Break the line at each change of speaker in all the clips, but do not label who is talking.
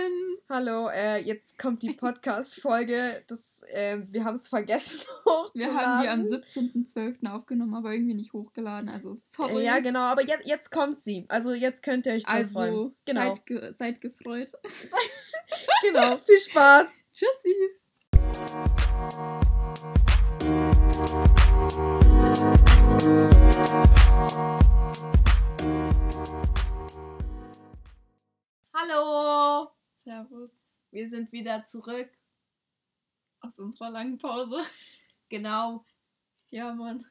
Hallöchen!
Hallo, äh, jetzt kommt die Podcast-Folge. Äh, wir haben es vergessen
Wir haben die am 17.12. aufgenommen, aber irgendwie nicht hochgeladen. Also sorry.
Äh, ja, genau, aber jetzt, jetzt kommt sie. Also jetzt könnt ihr euch drauf
also,
freuen. Genau.
seid, ge seid gefreut.
genau, viel Spaß.
Tschüssi!
Hallo,
Servus
wir sind wieder zurück.
aus unserer langen Pause.
Genau.
Ja, Mann.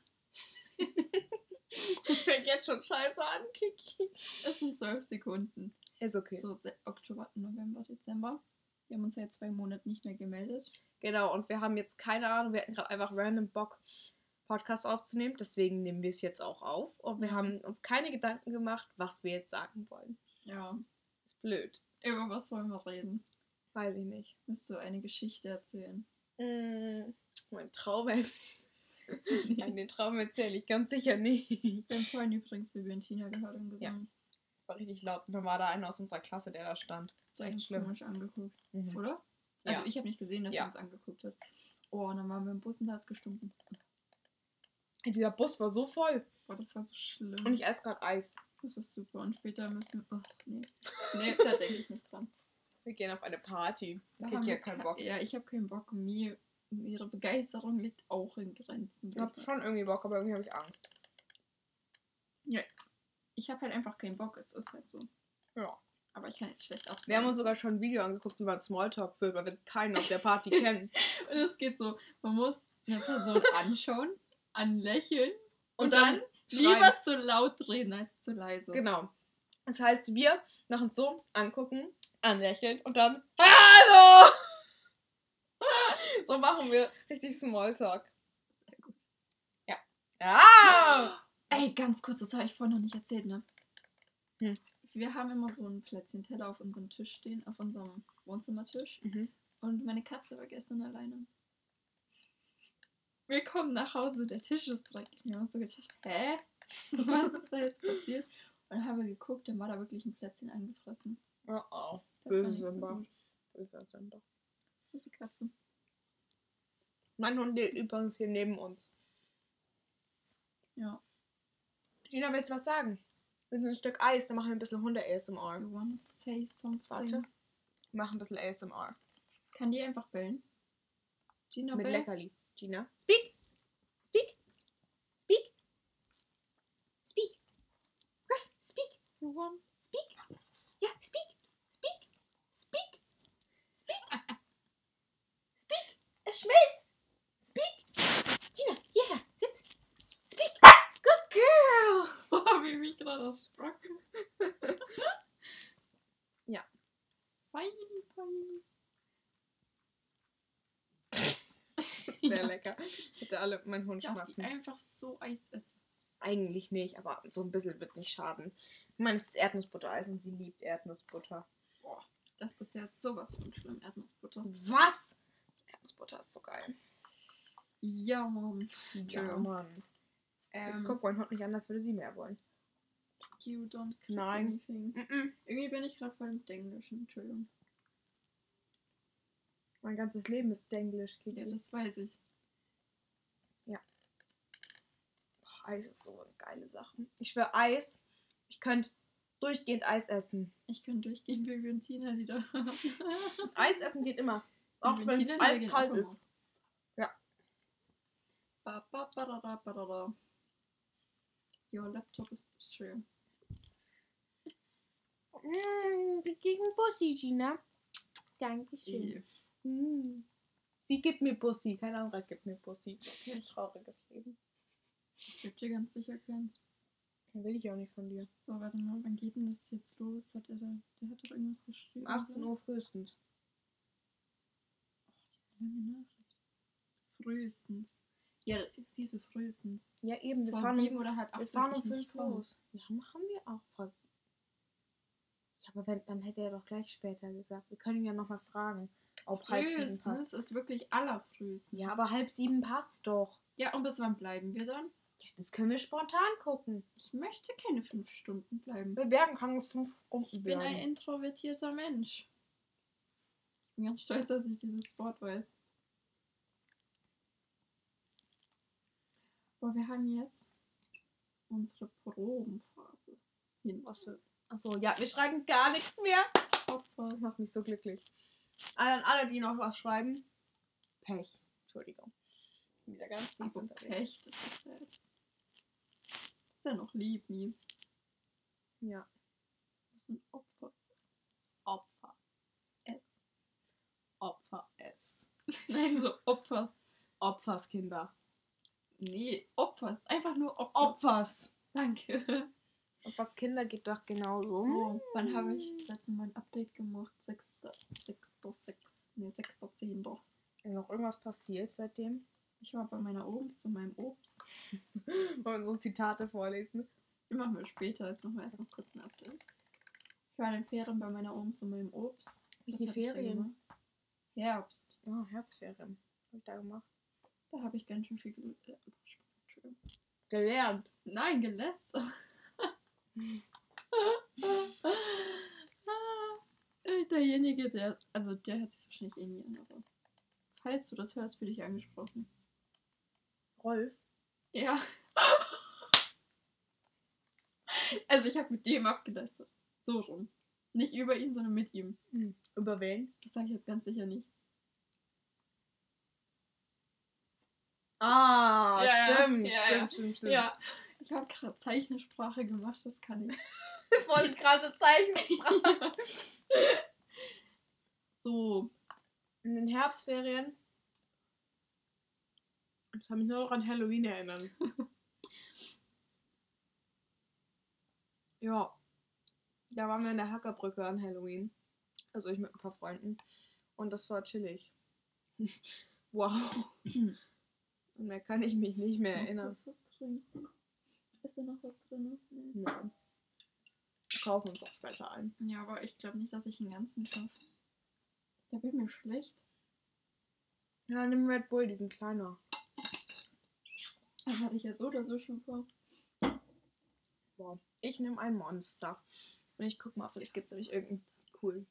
Fängt jetzt schon scheiße an, Kiki.
Es sind zwölf Sekunden.
Ist okay.
So, Oktober, November, Dezember. Wir haben uns seit zwei Monaten nicht mehr gemeldet.
Genau, und wir haben jetzt keine Ahnung, wir hatten gerade einfach random Bock, Podcast aufzunehmen. Deswegen nehmen wir es jetzt auch auf. Und wir
Mhm.
haben uns keine Gedanken gemacht, was wir jetzt sagen wollen.
Ja.
Ist blöd.
Über was wollen wir reden?
Weiß ich nicht.
Müsst du eine Geschichte erzählen?
Mm, mein Traum. Nein, den Traum erzähle ich ganz sicher nicht.
Wir haben vorhin übrigens Bibi und Tina gehört und gesungen.
Das war richtig laut. Und da war da einer aus unserer Klasse, der da stand. Echt
echt
schlimm.
komisch angeguckt,
Mhm.
oder? Also
Ja.
ich habe nicht gesehen, dass
Ja.
er uns angeguckt hat. Oh, und dann waren wir im Bus und da hat es gestunken.
Dieser Bus war so voll.
Boah, das war so schlimm.
Und ich esse gerade Eis.
Das ist super. Und später müssen. Ach, nee. Nee, da denke ich nicht dran.
Wir gehen auf eine Party.
Da
hat
wir
keinen
ke-
Bock.
Ja, ich habe keinen Bock. Mir, ihre Begeisterung liegt auch in Grenzen.
Ich habe schon irgendwie Bock, aber irgendwie habe ich Angst.
Ich habe halt einfach keinen Bock. Es ist halt so.
Ja.
Aber ich kann jetzt schlecht absagen.
Wir haben uns sogar schon ein Video angeguckt, wie man Smalltalk führt, weil wir keinen auf der Party kennen.
Und es geht so, man muss eine Person anschauen, anlächeln und,
Und
dann,
dann
lieber zu laut reden als zu leise.
Genau. Das heißt, wir machen es so, angucken, anlächeln und dann Hallo! so machen wir richtig Smalltalk.
Sehr gut.
Ja. Ja!
Ey, ganz kurz, das habe ich vorhin noch nicht erzählt, ne?
Hm.
Wir haben immer so einen Plätzchenteller auf unserem Tisch stehen, auf unserem Wohnzimmertisch.
Mhm.
Und meine Katze war gestern alleine. Wir kommen nach Hause, der Tisch ist dreckig. Wir haben uns so gedacht, hä? Was ist da jetzt passiert? Und dann haben wir geguckt, dann war da wirklich ein Plätzchen eingefressen.
Oh oh.
Das
Böse
so
Simba.
gut.
Böser Simba.
Die Katze.
Mein Hund lebt übrigens hier neben uns.
Ja.
Gina, willst du was sagen? Wir sind ein Stück Eis, dann machen wir ein bisschen Hunde-ASMR.
You wanna say something?
Warte. Wir machen ein bisschen ASMR.
Kann die einfach bellen? Gina
Mit
bell?
Leckerli. Gina. Speak! Speak! Speak! Speak! Ruff, Speak!
You want?
Speak! Ja, speak! Speak! Speak! Speak! Speak! Es schmilzt! Speak! Gina, hierher! Sitz! Speak! Good girl!
Boah, wie mich gerade erschrocken.
Ja.
Fein, fein.
Sehr lecker. Hätte alle mein Hund
Darf
schmatzen.
die einfach so Eis essen?
Eigentlich nicht, aber so ein bisschen wird nicht schaden. Ich meine, es ist Erdnussbuttereis und sie liebt Erdnussbutter.
Boah, das ist ja sowas von schlimm, Erdnussbutter.
Was? Erdnussbutter ist so geil.
Ja, Mann.
Ja,
Entschuldigung.
Mann. Jetzt
Ähm,
guckt mein Hund nicht an, als würde sie mehr wollen.
you don't
Nein.
anything.
Mm-mm.
Irgendwie bin ich gerade voll im Englischen, Entschuldigung.
Mein ganzes Leben ist Denglisch, Kiki.
Ja, das weiß ich.
Boah, Eis ist so eine geile Sache. Ich schwöre, Eis. Ich könnte durchgehend Eis essen.
Ich kann durchgehen, Bibi und Tina wieder.
Eis essen geht immer. Auch wenn es kalt ist.
immer. Ba, ba, barara, barara. Your laptop ist schön.
Mm, gegen Bussi, Gina. Dankeschön.
Eh.
Mm. Sie gibt mir Bussi, kein anderer gibt mir Bussi. Ein trauriges Leben.
Ich geb dir ganz sicher keins.
Den will ich auch nicht von dir.
So, warte mal, wann geht denn das jetzt los? Hat der, da, der hat doch irgendwas geschrieben.
Um 18 Uhr frühestens.
Oh, diese lange Nachricht. Frühestens. Ja, sie so frühestens.
Ja, eben. Wir
Vor
fahren,
sieben
um,
oder halb acht.
wir fahren um
würd ich nicht
5
kommen.
los. Ja, machen wir auch fast. Ja, aber wenn, dann hätte er doch gleich später gesagt. Wir können ihn ja nochmal fragen, ob halb sieben passt.
Frühestens ist wirklich allerfrühestens.
Ja, aber halb sieben passt doch.
Ja, und bis wann bleiben wir dann?
Ja, das können wir spontan gucken.
Ich möchte keine fünf Stunden bleiben.
Wir werden keine fünf Stunden
Ich bin ein introvertierter Mensch. bin ganz stolz, dass ich dieses Wort weiß. Aber wir haben jetzt unsere Probenphase hin.
Was für. Achso, ja, wir schreiben gar nichts mehr.
Opfer.
Das macht mich so glücklich. An alle, die noch was schreiben. Pech. Entschuldigung. Ich bin wieder ganz lieb
Also. Pech, das ist ja jetzt. Das ist ja noch lieb, nie.
Ja.
Was für ein Opfer.
Opfer.
S.
Opfer S.
Nein, so Opfers.
Opferskinder.
Nee, Opfers. Einfach nur Opfer.
Opfers.
Danke.
Opferskinder geht doch genauso.
So, wann habe ich das letzte Mal ein Update gemacht? 6. 6. 6. Nee, 6. 10.
Ist noch irgendwas passiert seitdem?
Ich war bei meiner Obst und meinem Obst.
Wollen wir so Zitate vorlesen?
Die machen wir später. Jetzt machen wir erst noch kurz ein Update. Ich war in den Ferien bei meiner Obst und meinem Obst.
Welche Ferien?
Herbst.
Oh, Herbstferien. Was hab ich da gemacht?
Da habe ich ganz schön viel gel äh.
Gelernt.
Nein, gelästert. Derjenige, der, also der hört sich wahrscheinlich eh nie an, aber falls du das hörst, fühle ich angesprochen.
Rolf.
Ja. Also ich habe mit dem abgelästert. So rum. Nicht über ihn, sondern mit ihm.
Über wen?
Das sage ich jetzt ganz sicher nicht.
Ah,
Ja, ja.
stimmt,
Ja,
stimmt,
ja.
stimmt, stimmt.
Ja. Ich habe gerade Zeichensprache gemacht, das kann ich.
Voll krasse Zeichen.
So,
In den Herbstferien. Ich kann mich nur noch an Halloween erinnern. ja. Da waren wir in der Hackerbrücke an Halloween. Also ich mit ein paar Freunden. Und das war chillig. wow. Und mehr kann ich mich nicht mehr erinnern.
Ist da noch was drin? Nee.
Kaufen uns auch später ein.
Ja, aber ich glaube nicht, dass ich den ganzen schaffe. Da bin mir schlecht.
Ja, nimm Red Bull, die sind kleiner.
Das hatte ich ja so oder so schon vor.
Wow. Ich nehme ein Monster. Und ich guck mal, vielleicht gibt es nämlich irgendeinen coolen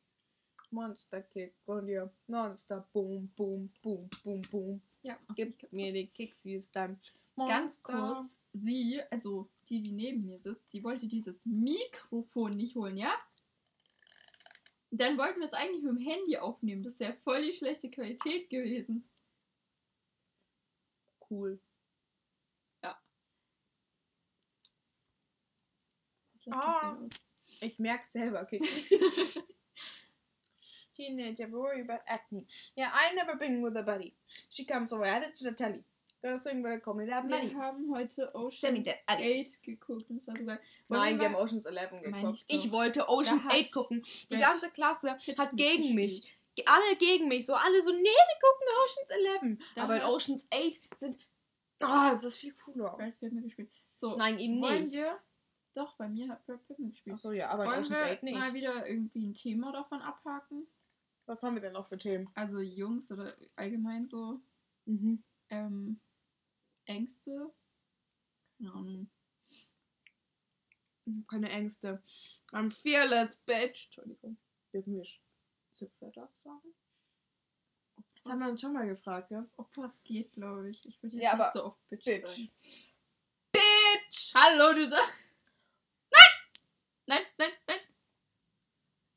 Monster-Kick von dir. Monster, boom, boom, boom, boom, boom.
Ja, mach
Gib mir den Kick, sie ist dein
Ganz
Monster.
kurz, sie, also die, die neben mir sitzt, sie wollte dieses Mikrofon nicht holen, ja? Und dann wollten wir es eigentlich mit dem Handy aufnehmen. Das wäre voll die schlechte Qualität gewesen.
Cool.
Laptop
Ah. Ich merk's selber, Kick. Teenager worry about acne. Yeah, I never been with a buddy. She comes over, added to the telly. Sing with a comedy money.
Wir haben heute
Semi
Ocean
dead. Addy.
8 geguckt und das war sogar.
Nein, wir haben Ocean's Eleven
Meine
geguckt.
ich
wollte Ocean's
Da hat
8 gucken. Die ganze Klasse hat gegen mich. Alle gegen mich. So alle so, nee, wir gucken Ocean's Eleven.
Da
Aber in Ocean's 8 sind. Oh, das ist viel cooler.
Brad Pitt mitgespielt. So,
Nein, eben
wollen
nicht.
wir. Doch, bei mir hat Brad Pitt mitgespielt.
Achso, ja, aber in
wollen
Ocean's 8
wir
nicht.
mal wieder irgendwie ein Thema davon abhaken?
Was haben wir denn noch für Themen?
Also Jungs oder allgemein so
Mhm.
ähm, Ängste. Keine Ahnung.
Keine Ängste. I'm fearless, bitch. Entschuldigung. Dürfen wir Zipwörter sagen? Das haben wir uns schon mal gefragt, ja?
Ob was geht, glaube ich. Ich würde jetzt
Ja,
nicht so oft Bitch,
Bitch.
sagen.
Bitch!
Hallo, du sagst. Nein! Nein, nein, nein!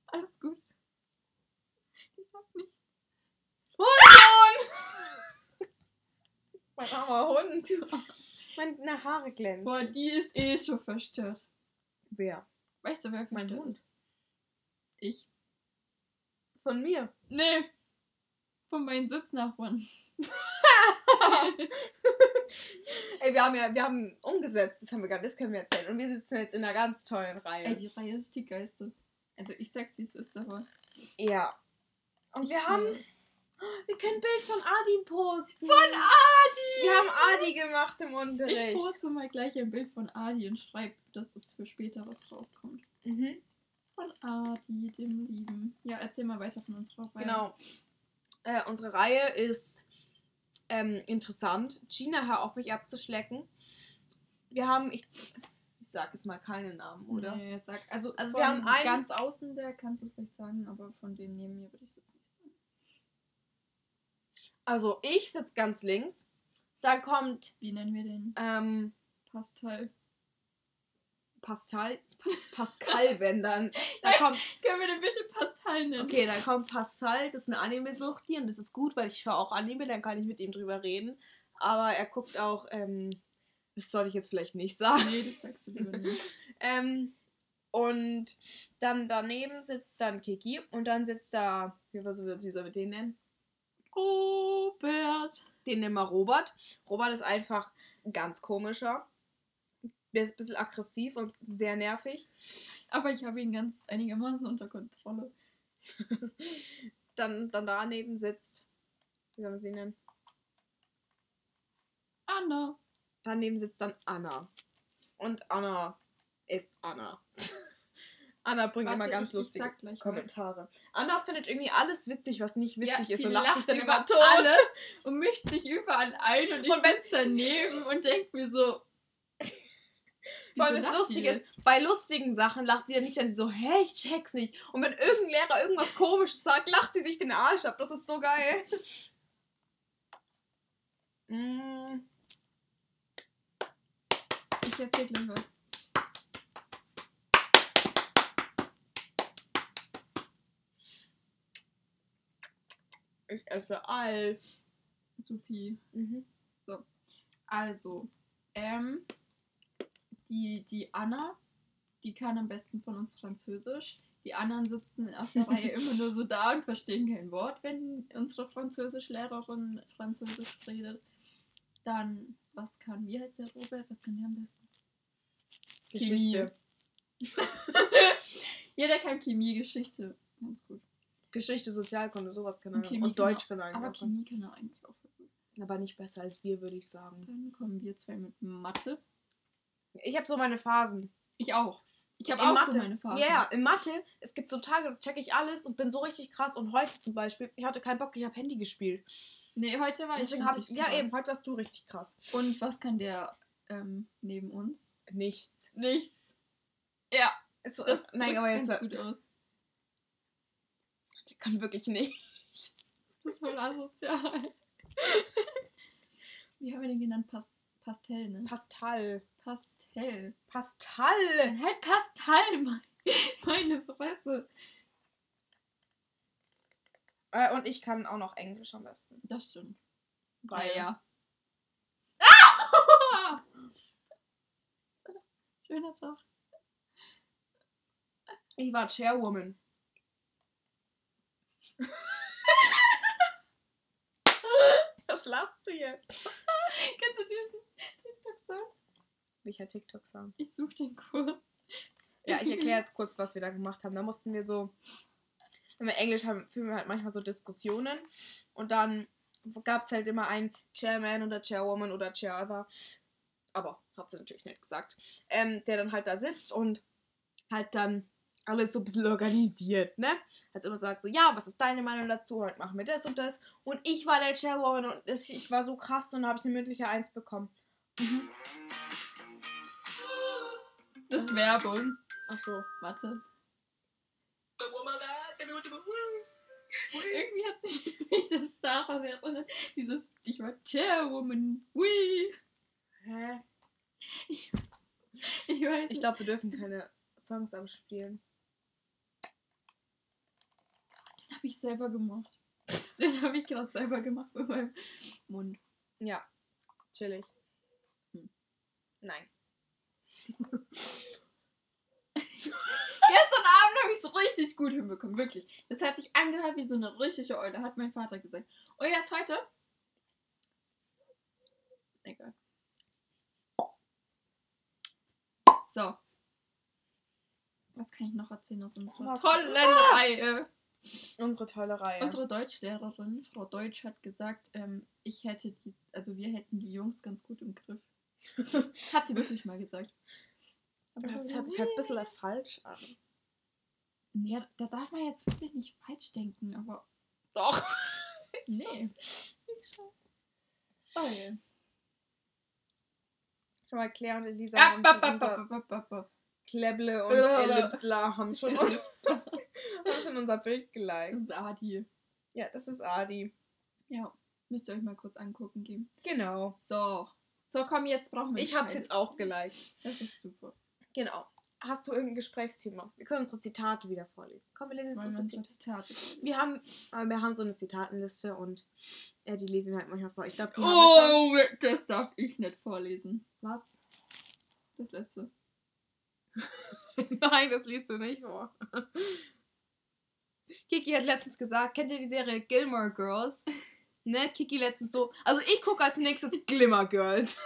Alles gut. Ich sag nicht.
Hund! mein armer Hund. Meine Haare glänzen.
Boah, die ist eh schon verstört.
Wer?
Weißt du, wer
Mein
verstört
Hund.
ist? Ich.
Von mir.
Nee. Von meinen Sitznachbarn.
Ey, wir haben ja, wir haben umgesetzt, das haben wir gar das können wir erzählen. Und wir sitzen jetzt in einer ganz tollen Reihe.
Ey, die Reihe ist die geilste. Also ich sag's wie es ist, aber.
ja. Und wir
Ich
haben.
will-
Wir können ein Bild von Adi posten.
Von!
Wir haben Adi gemacht im
Ich
Unterricht.
poste mal gleich ein Bild von Adi und schreibe, dass es für später was rauskommt.
Mhm.
Von Adi, dem Lieben. Ja, erzähl mal weiter von unserer Reihe.
Genau. Äh, unsere Reihe ist ähm, interessant. Gina, hör auf mich abzuschlecken. Wir haben, ich, ich sag jetzt mal keine Namen, oder?
Nee, sag, also,
Also wir haben einen-
ganz außen, der kannst du vielleicht sagen, aber von denen neben mir würde ich es jetzt nicht sagen.
Also ich sitze ganz links. Dann kommt
Wie nennen wir den?
ähm,
Pascal.
Pascal. Pascal, wenn dann. Dann kommt,
Können wir den bitte Pascal nennen?
okay, dann kommt Pascal, das ist eine Anime-Suchti und das ist gut, weil ich schaue auch Anime, dann kann ich mit ihm drüber reden. Aber er guckt auch, ähm, das soll ich jetzt vielleicht nicht sagen.
Nee, das sagst du lieber nicht.
Ähm, und dann daneben sitzt dann Kiki und dann sitzt da, wie, was, wie soll wir den nennen?
Robert.
Den nennen wir Robert. Robert ist einfach ein ganz komischer. Der ist ein bisschen aggressiv und sehr nervig.
Aber ich habe ihn ganz einigermaßen unter Kontrolle.
Dann, dann daneben sitzt, wie soll man sie nennen?
Anna.
Daneben sitzt dann Anna. Und Anna ist Anna. Anna bringt
Warte,
immer ganz
ich, ich
lustige
was.
Kommentare. Anna findet irgendwie alles witzig, was nicht witzig
ja,
ist und lacht sich dann
über
immer tot.
alles und mischt sich überall ein und ich
Und
sitze daneben und denke mir so.
Vor allem das
lacht
Lustige ist, bei lustigen Sachen lacht sie dann nicht, dann sie so, hä, ich check's nicht. Und wenn irgendein Lehrer irgendwas komisches sagt, lacht sie sich den Arsch ab. Das ist so geil. Mm,
Ich erzähl gleich was.
Ich esse Eis.
Supi.
Mhm.
Also, ähm, die, die Anna, die kann am besten von uns Französisch. Die anderen sitzen aus der Reihe immer nur so da und verstehen kein Wort, wenn unsere Französischlehrerin Französisch redet. Dann, was kann, wie heißt der Robert? Was kann der am besten?
Geschichte.
ja, der kann Chemie, Geschichte. Ganz gut.
Geschichte, Sozialkunde, sowas kann
Und
er.
Chemie
Und Deutsch
kann
er
Aber
eigentlich auch.
Chemie kann er eigentlich auch.
Aber nicht besser als wir, würde ich sagen.
Dann kommen wir zwei mit Mathe.
Ich habe so meine Phasen.
Ich auch. Ich habe auch
Mathe.
so meine Phase.
Ja, yeah, in Mathe, es gibt so Tage, da checke ich alles und bin so richtig krass. Und heute zum Beispiel, ich hatte keinen Bock, ich habe Handy gespielt.
Nee, heute war
Deswegen
ich richtig
Ja,
krass.
eben, heute warst du richtig krass.
Und was kann der ähm, neben uns?
Nichts.
Nichts. Ja, das
nein, aber
ganz
jetzt.
gut aus.
Kann wirklich nicht.
Das ist voll asozial. Wie haben wir den genannt? Pas Pastell, ne?
Pastel.
Pastell.
Pastel.
Dann halt Pastell, mein, meine Fresse.
Äh, und ich kann auch noch Englisch am besten.
Das stimmt.
Weil-
Ah, ja. Ah! Schöner Tag.
Ich war Chairwoman. Was lachst du jetzt?
Kennst du diesen TikTok-Song?
Welcher TikTok-Song?
Ich such den kurz.
Ja, ich erkläre jetzt kurz, was wir da gemacht haben. Da mussten wir so, wenn wir Englisch haben, führen wir halt manchmal so Diskussionen. Und dann gab es halt immer einen Chairman oder Chairwoman oder Chairother. Aber hat sie natürlich nicht gesagt. Ähm, der dann halt da sitzt und halt dann alles so ein bisschen organisiert, ne? Hat immer gesagt, so, ja, was ist deine Meinung dazu? Heute machen wir das und das. Und ich war der Chairwoman und ich war so krass und da habe ich eine mündliche Eins bekommen.
Das ist Werbung.
Achso.
Warte. Irgendwie hat sich mich das daran erinnert. Dieses, ich war Chairwoman. Wee.
Hä?
Ich, ich weiß
Ich glaube, wir dürfen keine Songs abspielen.
Den habe ich selber gemacht. Den habe ich gerade selber gemacht mit meinem Mund.
Ja, chillig.
Hm.
Nein.
Gestern Abend habe ich es richtig gut hinbekommen, wirklich. Das hat sich angehört wie so eine richtige Eule, hat mein Vater gesagt. Und jetzt heute? Egal. So. Was kann ich noch erzählen aus unserer
Was?
tollen
Ah!
Reihe?
Unsere tolle Reihe.
Unsere Deutschlehrerin, Frau Deutsch, hat gesagt, ähm, ich hätte die, also wir hätten die Jungs ganz gut im Griff. Hat sie wirklich mal gesagt. Aber
das hört sich halt ein bisschen falsch an.
Ja, da darf man jetzt wirklich nicht falsch denken, aber
Doch.
nee. Oh, ja.
Schon mal Claire und Elisa schon
bap,
unser
bap, bap, bap, bap.
Kleble und. Ellipsla haben schon, haben schon unser Bild geliked.
Das ist Adi.
Ja, das ist Adi.
Ja. Müsst ihr euch mal kurz angucken geben.
Genau.
So. So, komm, jetzt brauchen wir
Ich hab's jetzt auch geliked.
Das ist super.
Genau. Hast du irgendein Gesprächsthema? Wir können unsere Zitate wieder vorlesen. Komm, wir lesen jetzt unsere Zitate. Wir haben, äh, wir haben so eine Zitatenliste und äh, die lesen wir halt manchmal vor. Ich glaube, die haben wir
Oh, das darf ich nicht vorlesen.
schon. Was?
Das letzte.
Nein, das liest du nicht vor. Kiki hat letztens gesagt, kennt ihr die Serie Gilmore Girls? Ne, Kiki letztens so, also ich gucke als nächstes Glimmer Girls.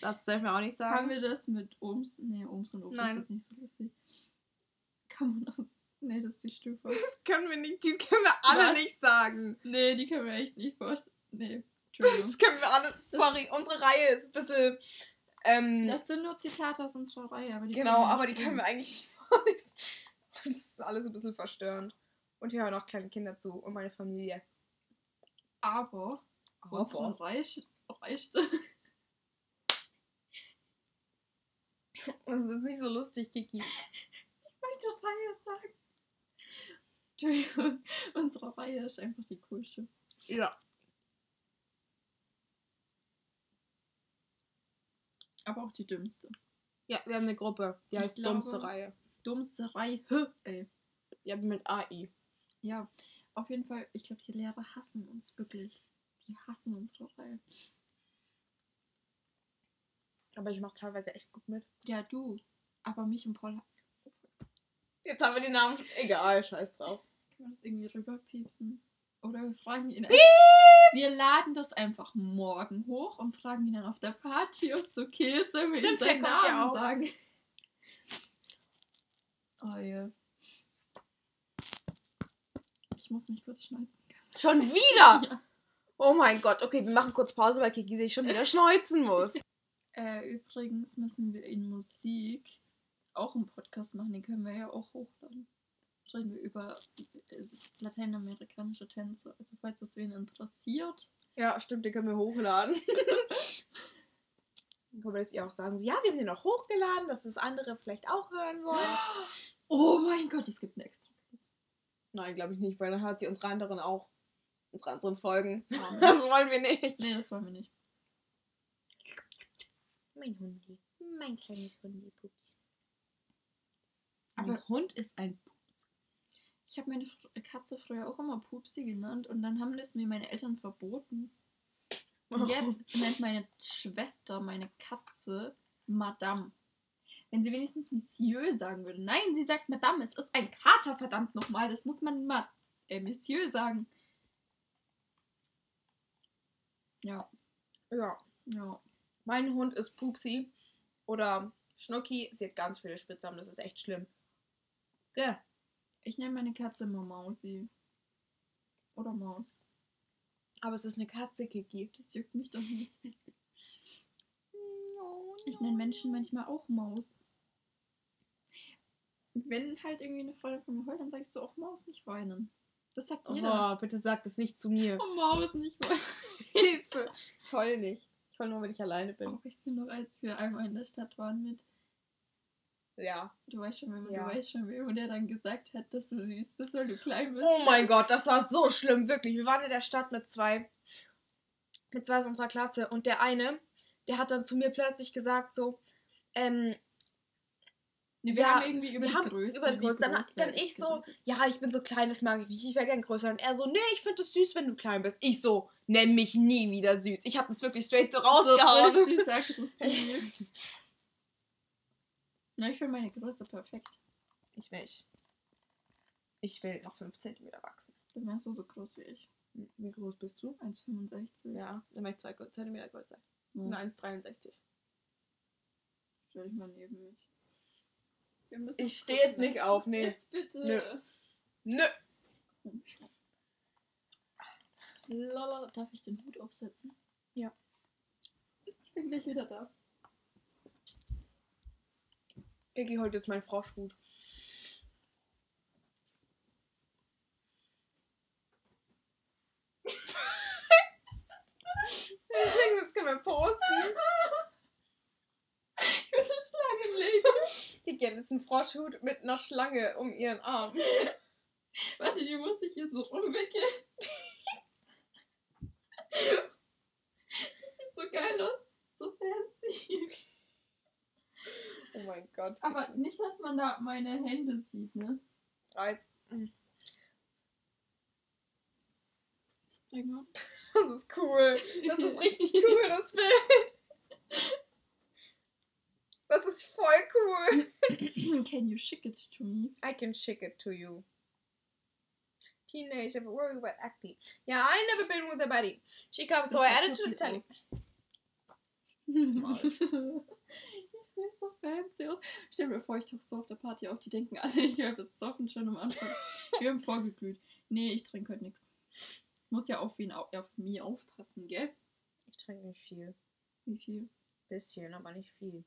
Das darf ich mir auch nicht sagen.
Haben wir das mit Oms? Nee, Oms und Opas
Nein.
ist nicht so lustig. Kann man aus. Nee, das ist die Stufe.
Das können wir nicht, die können wir alle
Was?
nicht sagen.
Nee, die können wir echt nicht vorstellen. Nee, Entschuldigung.
Das können wir alle, sorry, unsere Reihe ist ein bisschen, ähm,
Das sind nur Zitate aus unserer Reihe, aber die
genau,
können wir
aber die können wir eigentlich nicht vorlesen. Das ist alles ein bisschen verstörend. Und hier hören auch kleine Kinder zu und meine Familie.
Aber unsere
Aber,
Reich, reichte.
das ist nicht so lustig, Kiki.
wollte Reihe sagen. Entschuldigung, unsere Reihe ist einfach die coolste.
Ja.
Aber auch die dümmste.
Ja, wir haben eine Gruppe, die
Ich
heißt
glaube-
Dummste Reihe.
Dummste Reihe. Ey.
Ja, mit AI.
Ja, auf jeden Fall, ich glaube, die Lehrer hassen uns wirklich. Die hassen unsere Reihe.
Aber ich mache teilweise echt gut mit.
Ja, du. Aber mich und Paul.
Jetzt haben wir den Namen. Egal, scheiß drauf.
Können wir das irgendwie rüberpiepsen? Oder wir fragen ihn. Wir laden das einfach morgen hoch und fragen ihn dann auf der Party, ob es okay ist, wenn wir ihm
Stimmt, der
seinen
ja
Namen
auch.
sagen. Oh ja. Ich muss mich kurz schneuzen.
Schon wieder!
Ja.
Oh mein Gott. Okay, wir machen kurz Pause, weil Kiki sich schon wieder schneuzen muss.
Äh, übrigens müssen wir in Musik auch einen Podcast machen, den können wir ja auch hochladen. Reden wir über äh, lateinamerikanische Tänze. Also falls das wen interessiert.
Ja, stimmt, den können wir hochladen. Können wir das ihr auch sagen. So, ja, wir haben den auch hochgeladen, dass das andere vielleicht auch hören wollen.
Oh mein Gott, es gibt einen extra Plus.
Nein, glaube ich nicht, weil dann hört sie unsere anderen auch. Unsere anderen Folgen.
Ah,
Das wollen wir nicht.
nee, das wollen wir nicht.
Mein Hundi. Mein kleines Hundi-Pups.
Aber-
Mein Hund ist ein
Ich habe meine Katze früher auch immer Pupsi genannt und dann haben das mir meine Eltern verboten. Und jetzt nennt meine Schwester meine Katze Madame. Wenn sie wenigstens Monsieur sagen würde. Nein, sie sagt Madame, es ist ein Kater, verdammt nochmal. Das muss man Ma äh, Monsieur sagen. Ja,
Ja.
ja.
Mein Hund ist Pupsi oder Schnucki. Sie hat ganz viele Spitznamen, das ist echt schlimm. Ja.
Ich nenne meine Katze immer Mausi. Oder Maus.
Aber es ist eine Katze, Kiki.
Das juckt mich doch nicht. Ich nenne Menschen manchmal auch Maus. Wenn halt irgendwie eine Freundin von mir heult, dann sag ich so, auch Maus nicht weinen. Das sagt jeder.
Oh, bitte sag das nicht zu mir.
Oh, Maus nicht weinen.
Hilfe. Ich heul nicht. Ich heul nur, wenn ich alleine bin.
Auch weißt du noch, als wir einmal in der Stadt waren mit,
Ja.
du weißt schon, wenn
Ja.
du weißt schon, wer der dann gesagt hat, dass du süß bist, weil du klein bist.
Oh mein Gott, das war so schlimm, wirklich. Wir waren in der Stadt mit zwei, mit zwei aus unserer Klasse und der eine, der hat dann zu mir plötzlich gesagt so, ähm,
Nee, wir
Ja,
haben irgendwie über die
haben
Größe.
über die Größe. Dann, dann ich so, ja, ich bin so klein, das mag ich nicht. Ich wäre gern größer. Und er so, nee, ich finde es süß, wenn du klein bist. Ich so, nenn mich nie wieder süß. Ich habe das wirklich straight so rausgehauen.
So richtig aggressiv. Na, ich finde meine Größe perfekt.
ich nicht. Ich will noch 5 cm wachsen.
Du wärst so, so groß wie ich.
Wie groß bist du?
1,65.
Ja, dann wäre ich 2 cm größer.
Ja.
Nur 1,63.
Stell dich mal neben mich.
Ich stehe jetzt nicht auf, nee.
Jetzt bitte.
Nö. Nö.
Lala, darf ich den Hut aufsetzen?
Ja.
Ich bin gleich wieder da.
Diggi holt jetzt meinen Froschhut. das können wir posten.
Ich will eine Schlange
legen. Diggi hat jetzt einen Froschhut mit einer Schlange um ihren Arm.
Warte, die muss ich hier so rumwickeln. das sieht so geil aus. So fancy.
Oh mein Gott.
Aber nicht, dass man da meine Hände sieht, ne?
Mm.
Zeig mal.
Das ist cool. Das ist richtig cool, das Bild. Das ist voll cool.
Can you shake it to me?
I can shake it to you. Teenager, but worry about acne. Yeah, I never been with a buddy. She comes, so I added to the
gut
tally.
aus.
Maul.
Ich sehe so fancy aus. Stell mir vor, ich tauche so auf der Party auf. Die denken alle, ich wäre besoffen schon am Anfang. Wir haben vorgeglüht. Nee, ich trinke heute nichts. Muss ja auf, wen, au- auf mir aufpassen, gell?
Ich trinke nicht viel.
Wie viel?
Bisschen, aber nicht viel.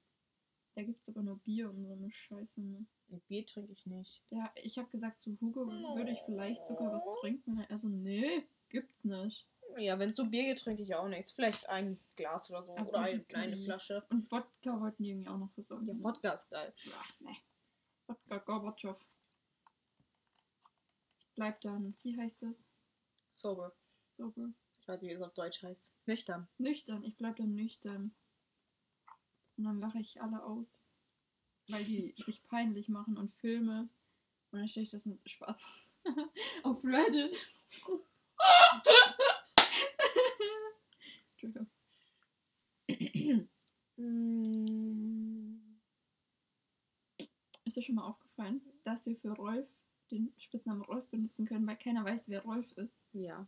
Da gibt es aber nur Bier und so eine Scheiße. Ne?
Bier trinke ich nicht.
Der, ich habe gesagt, zu Hugo würde ich vielleicht sogar was trinken. Also, nee, gibt's nicht.
Ja, wenn es so Bier gibt, trinke ich auch nichts. Vielleicht ein Glas oder so.
Aber
oder eine kleine Flasche.
Und Wodka wollten die irgendwie auch noch versorgen.
Ja,
ne?
Wodka ist geil.
Ach, nee. Wodka Gorbatschow. Bleibt dann, wie heißt das?
Sober.
Sober.
Ich weiß nicht, wie das auf Deutsch heißt. Nüchtern.
Nüchtern, ich bleib dann nüchtern. Und dann lache ich alle aus. Weil die sich peinlich machen und filme. Und dann stelle ich das in Spaß auf Reddit. Entschuldigung.
Mm.
Ist dir schon mal aufgefallen, dass wir für Rolf den Spitznamen Rolf benutzen können, weil keiner weiß, wer Rolf ist?
Ja.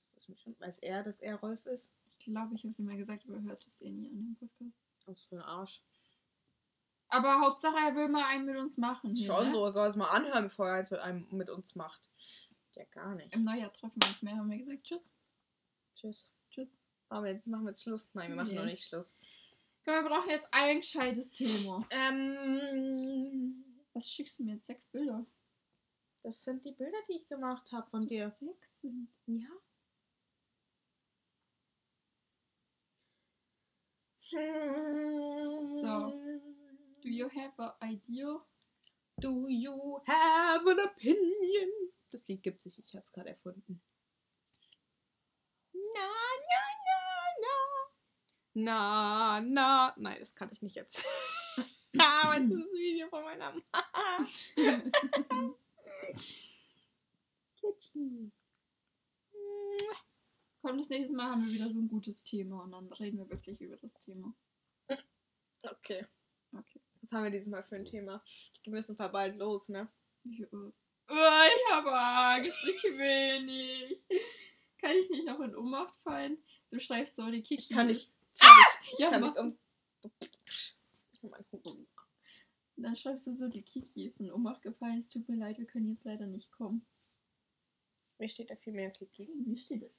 Das ist mir schon. Weiß er, dass er Rolf ist?
Ich glaube, ich habe es ihm mal gesagt, aber er hört es eh nie an dem Podcast.
Was für ein Arsch.
Aber Hauptsache, er will mal einen mit uns machen. hier,
Schon
ne?
so, er soll es mal anhören, bevor er eins mit einem mit uns macht. Ja, gar nicht.
Im Neujahr treffen wir uns mehr, haben wir gesagt. Tschüss.
Tschüss.
Tschüss.
Aber jetzt machen wir jetzt Schluss. Nein, wir machen
Nee.
noch nicht Schluss.
Wir brauchen jetzt ein gescheites Thema.
Ähm,
Was schickst du mir jetzt? Sechs Bilder?
das sind die Bilder, die ich gemacht habe von dir.
Sechs sind.
Ja.
So. Do you have an idea?
Do you have an opinion? Das Lied gibt sich, ich habe es gerade erfunden. Na, na, na. Nein, das kann ich nicht jetzt. ah, was ist das Video von meiner Mama? Kitchen.
Komm, das nächste Mal haben wir wieder so ein gutes Thema und dann reden wir wirklich über das Thema.
Okay.
Okay.
Was haben wir dieses Mal für ein Thema? Wir müssen bald los, ne?
Ich, äh, oh, ich habe Angst, ich will nicht. Kann ich nicht noch in Ohnmacht fallen? Du schreibst so die Kiki.
Ich kann nicht.
Ist-
Ich
Ja,
kann
mach.
um.
Dann schreibst du so, die Kiki ist in Ohnmacht gefallen. Es tut mir leid, wir können jetzt leider nicht kommen.
Mir steht da viel mehr, Kiki.
Wie steht das?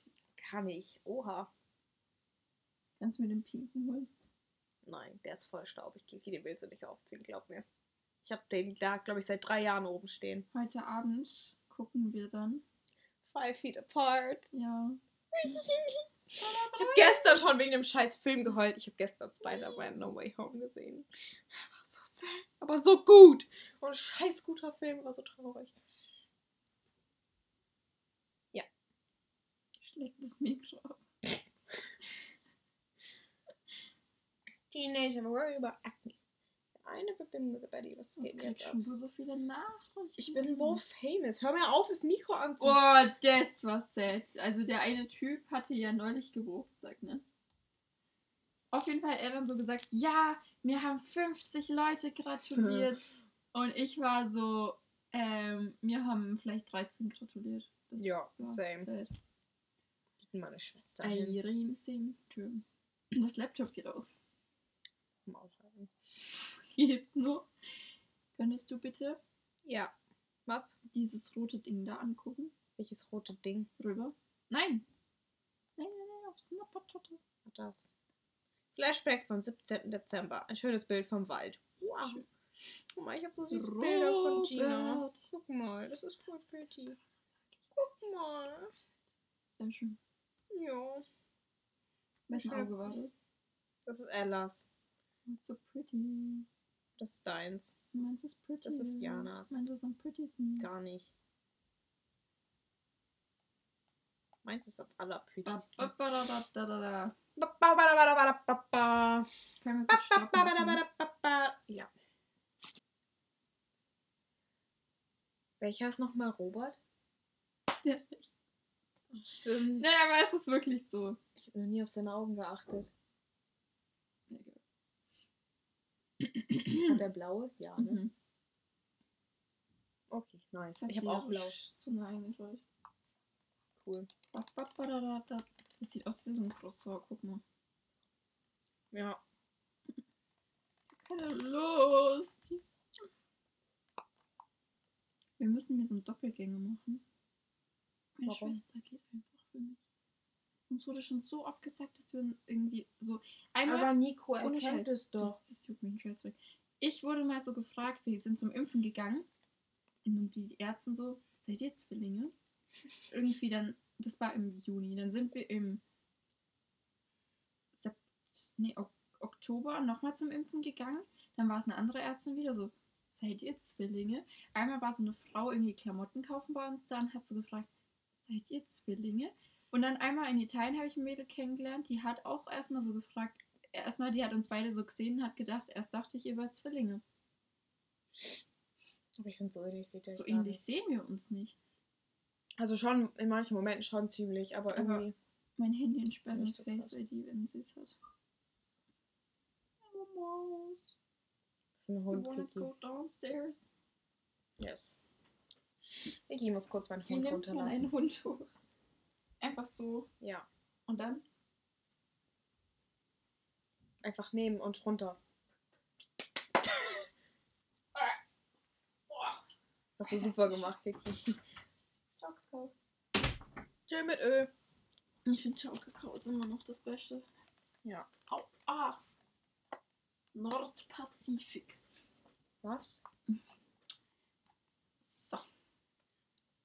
Kann ich. Oha.
Kannst du mir den pinken holen?
Nein, der ist voll staubig, Kiki. Den willst du nicht aufziehen, glaub mir. Ich habe den da, glaube ich, seit drei Jahren oben stehen.
Heute Abend gucken wir dann.
Five feet apart.
Ja.
Ich habe gestern schon wegen dem scheiß Film geheult. Ich habe gestern Spider-Man No Way Home gesehen. War so sad, aber so gut. Und ein scheiß guter Film, war so traurig.
Schlägt das Mikro ab.
Teenager worry about acne. I never been with a buddy. Was geht jetzt
schon so viele Nachrichten?
Ich bin so famous. Hör mir auf, das Mikro anzu.
Oh, das war sad. Also der eine Typ hatte ja neulich Geburtstag, ne? Auf jeden Fall hat er dann so gesagt, ja, mir haben 50 Leute gratuliert. Und ich war so, ähm, mir haben vielleicht 13 gratuliert. Das
Ja, same.
sad.
Meine Schwester.
Irene Symptom. Das Laptop geht aus. Geht's nur? Könntest du bitte
Ja. Was?
dieses rote Ding da angucken?
Welches rote Ding
Rüber? Nein. Nein, nein, nein, auf Snapchat.
war das? Flashback vom 17. Dezember. Ein schönes Bild vom Wald. Wow. Guck mal, ich habe so süße Bilder von Gina.
Robert.
Guck mal, das ist voll pretty. Guck mal.
Sehr schön.
Ja.
Wessen. Auge war das?
Das ist Ellas.
It's so pretty.
Das ist deins.
Meins ist pretty.
Das ist Janas.
Meins ist am prettysten.
Gar nicht. Meins ist am allerprettysten. Ja. Welcher ist nochmal Robert?
Ja.
Stimmt.
Nee, aber es ist wirklich so.
Ich habe noch nie auf seine Augen geachtet. Hat er blaue? Ja, ne?
Mhm.
Okay, nice.
Hat
Ich habe auch blau.
Zunge eingescheucht.
Cool.
Das sieht aus wie so ein Croissant, guck mal.
Ja.
Keine Lust. Wir müssen mir so einen Doppelgänger machen. Meine
Warum?
Schwester geht einfach für mich. Uns wurde schon so oft gesagt, dass wir irgendwie so. Einmal.
Nico
ohne Scheiß, Das, das tut mir Scheiß weg. Ich wurde mal so gefragt, wir sind zum Impfen gegangen. Und dann die Ärzte so, seid ihr Zwillinge? Irgendwie dann, das war im Juni. Dann sind wir im Sep nee, ok Oktober nochmal zum Impfen gegangen. Dann war es eine andere Ärztin wieder so, seid ihr Zwillinge? Einmal war so eine Frau irgendwie Klamotten kaufen bei uns da und hat so gefragt, seid ihr Zwillinge? Und dann einmal in Italien habe ich ein Mädel kennengelernt, die hat auch erstmal so gefragt, erstmal, die hat uns beide so gesehen und hat gedacht, erst dachte ich, ihr wärt Zwillinge.
Aber ich finde so ähnlich sieht
So ähnlich
nicht.
sehen wir uns nicht.
Also schon in manchen Momenten schon ziemlich, aber
Aber-
irgendwie.
Mein Handy entsperrt
nicht so
Face. ID, wenn sie es hat. Oh, Maus.
Das ist ein
You
Hund,
wanna
Kiki.
go downstairs?
Yes. Kiki muss kurz meinen Hund runterlassen.
einen Hund hoch? Einfach so.
Ja.
Und dann?
Einfach nehmen und runter. Hast du super gemacht, Kiki.
Ciao, Kakao.
Chill mit Öl.
Ich finde Ciao, Kakao ist immer noch das Beste.
Ja.
Au, ah. Nordpazifik.
Was?
So.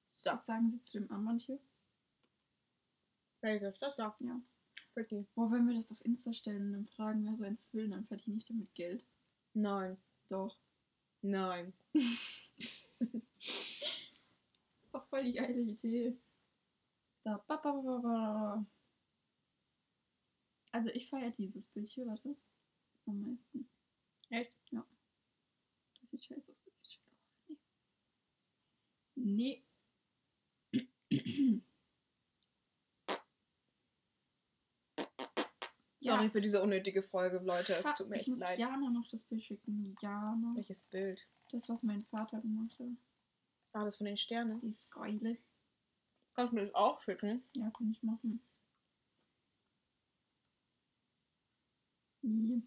So. Was sagen Sie zu dem Armband hier?
Welches? Das da.
Ja.
Pretty.
Boah, wenn wir das auf Insta stellen und dann fragen, wer so eins will, dann verdiene ich damit Geld.
Nein.
Doch.
Nein.
ist doch voll die geile Idee. Da, ba, ba, ba, ba. Also ich feiere dieses Bild hier, warte. Am meisten.
Echt?
Ja. Das sieht scheiße aus, das sieht scheiße aus. Nee. Nee.
Sorry für diese unnötige Folge, Leute. Es tut mir
ich
echt
muss
leid.
Jana noch das Bild schicken. Jana.
Welches Bild?
Das, was mein Vater gemacht hat.
Ah, das von den Sternen.
Die ist geile.
Kannst du mir das auch schicken?
Ja, kann ich machen. Wie?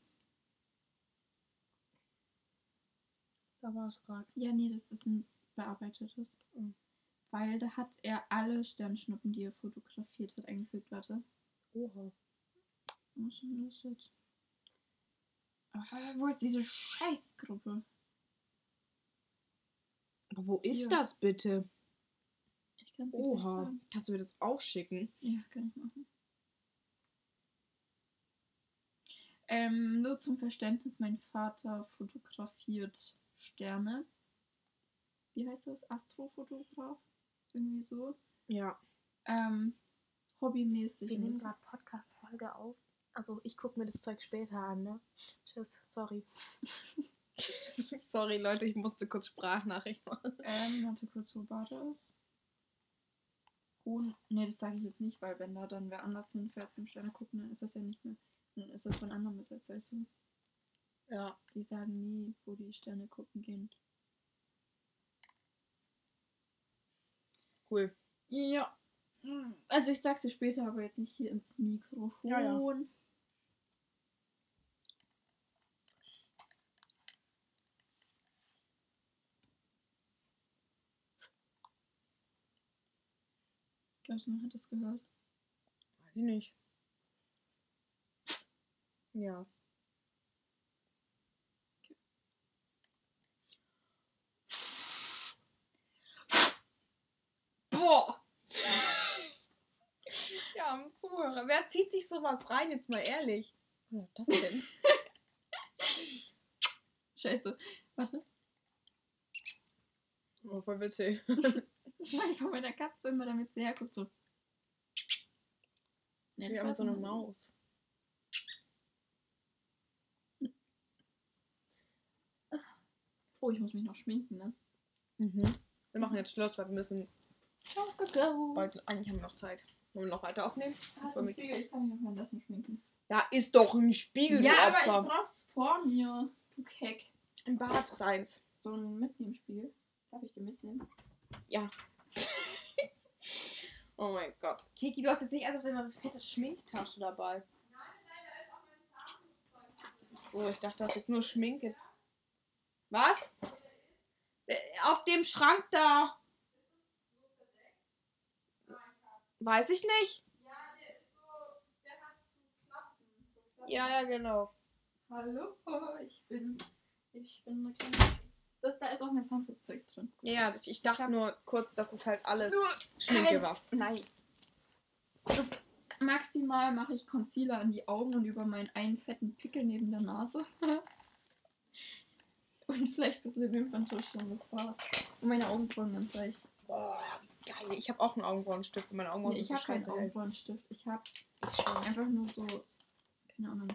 Da war es gerade.
Ja, nee, das ist ein bearbeitetes.
Mhm.
Weil da hat er alle Sternschnuppen, die er fotografiert hat, eingefügt. Warte.
Oha.
Was ist denn das jetzt? Ah, wo ist diese Scheißgruppe?
Aber wo ist
Hier.
das bitte?
Ich kann es nicht
Oha.
sagen.
Kannst du mir das auch schicken?
Ja, kann ich machen. Ähm, nur zum Verständnis, mein Vater fotografiert Sterne. Wie heißt das? Astrofotograf? Irgendwie so.
Ja.
Ähm, hobbymäßig.
Wir nehmen gerade Podcast-Folge auf. Also ich gucke mir das Zeug später an, ne? Tschüss, sorry. sorry, Leute, ich musste kurz Sprachnachricht machen.
Ähm, warte kurz, wo war das? Hohen. Ne, das sage ich jetzt nicht, weil wenn da dann wer anders hinfährt zum Sterne gucken, dann ist das ja nicht mehr. Dann ist das von anderen besetzt, weißt du?
Ja.
Die sagen nie, wo die Sterne gucken gehen.
Cool.
Ja. Also ich sag's dir später, aber jetzt nicht hier ins Mikrofon.
Ja, ja.
Du, man hat das gehört?
Weiß ich nicht. Ja.
Boah!
Ja, am Zuhörer. Wer zieht sich sowas rein, jetzt mal ehrlich? Was ist das denn?
Scheiße. Warte.
oh, voll witzig.
Das mache Ich meine, von meiner Katze immer, damit sie herguckt, so.
Ja,
das ja,
so eine Maus.
Oh, ich muss mich noch schminken, ne?
Mhm. Wir machen jetzt Schluss, weil wir müssen.
Go, go, go.
Bald, eigentlich haben wir noch Zeit. Wollen wir noch weiter aufnehmen?
Ah, mit... Ich kann mich auch mal Lassen schminken.
Da ist doch ein Spiegel.
Ja, aber ich brauch's vor mir. Du Keck.
Ein Bad ist eins.
So ein Mitnehmspiegel. Darf ich dir mitnehmen?
Ja oh mein Gott. Kiki, du hast jetzt nicht immer das fette Schminktasche dabei. So, ich dachte, das ist jetzt nur Schminke. Was? Äh, Auf dem Schrank da. Weiß ich nicht. Ja, ja, genau.
Hallo, ich bin. Ich bin eine kleine. Das, da ist auch mein Zahnputzzeug drin.
Ja, ich, ich dachte
hab-
nur kurz, dass es halt alles Schminke war.
Nein. Das maximal mache ich Concealer an die Augen und über meinen einen fetten Pickel neben der Nase. und vielleicht ein bisschen Wimperntusch und das war's. Und meine Augenbrauen ganz leicht.
Boah, geil. Ich habe auch einen Augenbrauenstift und meine Augenbrauen
Nee, ich habe keinen. Augenbrauenstift. Ich habe einfach nur so. Keine Ahnung.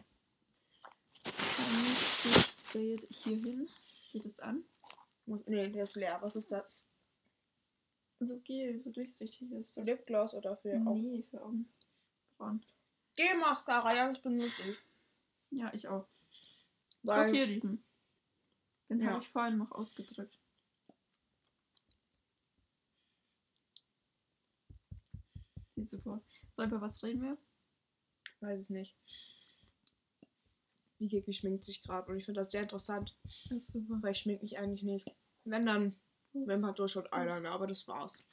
Ich stehe hier hin. Geht es an?
Muss, nee, der ist leer. Was ist das?
So Gel, so durchsichtig ist das.
Lipgloss oder für Augen?
Nee, für Augenbrauen.
Gel-Mascara, ja, das benutze ich.
Ja, ich auch.
Weil,
Auch hier diesen. Den
Ja.
habe ich vorhin noch ausgedrückt. Sieht super aus. So, über was reden wir?
weiß es nicht. Die Kiki schminkt sich gerade und ich finde das sehr interessant,
Das ist super.
weil ich schmink mich eigentlich nicht. Wenn dann Wimperntusch und Eyeliner, aber das war's.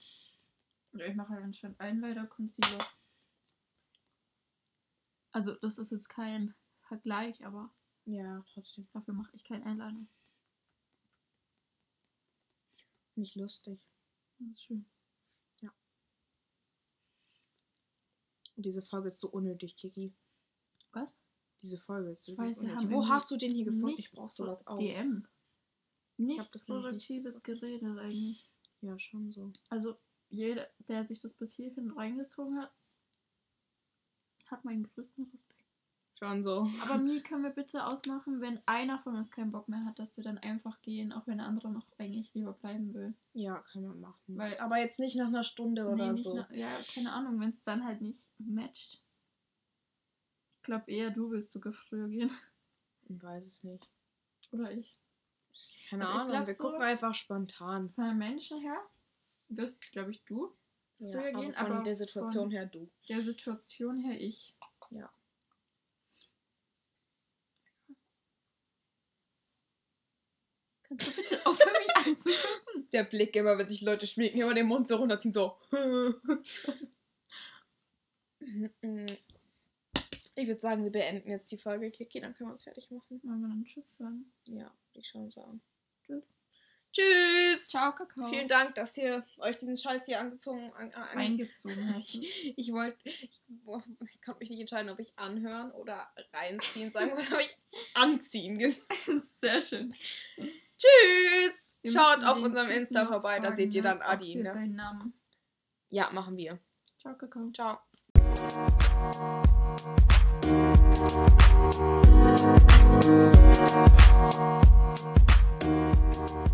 Ja, ich mache halt anscheinend Eyeliner Concealer. Also, das ist jetzt kein Vergleich, aber
Ja, trotzdem.
dafür mache ich keinen Eyeliner.
Nicht lustig.
Das ist schön.
Und diese Folge ist so unnötig, Kiki.
Was?
Diese Folge ist so
haben
Wo hast du den hier gefunden? Ich brauch
so
sowas auch.
DM.
nicht
produktives geredet eigentlich.
Ja, schon so.
Also, jeder, der sich das bis hierhin reingezogen hat, hat meinen größten Respekt.
Schon so.
Aber Mi, können wir bitte ausmachen, wenn einer von uns keinen Bock mehr hat, dass wir dann einfach gehen, auch wenn der andere noch eigentlich lieber bleiben will.
Ja, kann man machen.
Weil-
aber jetzt nicht nach einer Stunde oder
nicht
so.
na- ja, keine Ahnung, wenn es dann halt nicht matcht. Ich glaube eher, du willst sogar früher gehen.
Ich weiß es nicht.
Oder ich.
Keine
Also ich
Ahnung,
glaub
wir
so-
gucken einfach spontan.
Von den Menschen her wirst, glaube ich, du.
Ja,
Früher
aber
gehen,
von
aber
der Situation her du.
Der Situation her ich.
Ja.
Kannst du bitte aufhören, mich anzugucken?
Der Blick immer, wenn sich Leute schminken, immer den Mund so runterziehen, so. Ich würde sagen, wir beenden jetzt die Folge, Kiki, dann können wir uns fertig machen.
Wollen wir dann Tschüss sagen?
Ja, ich schon sagen.
Tschüss.
Tschüss!
Ciao, Kakao.
Vielen Dank, dass ihr euch diesen Scheiß hier angezogen an, an,
Eingezogen hast. du.
Ich wollte, ich, ich konnte mich nicht entscheiden, ob ich anhören oder reinziehen sagen wollte, habe ich anziehen gesagt.
Sehr schön.
Tschüss!
Wir
Schaut auf unserem Insta vorbei, da seht ihr dann Adi. Ne?
seinen Namen.
Ja, machen wir.
Ciao, Kakao.
Ciao.
Thank you.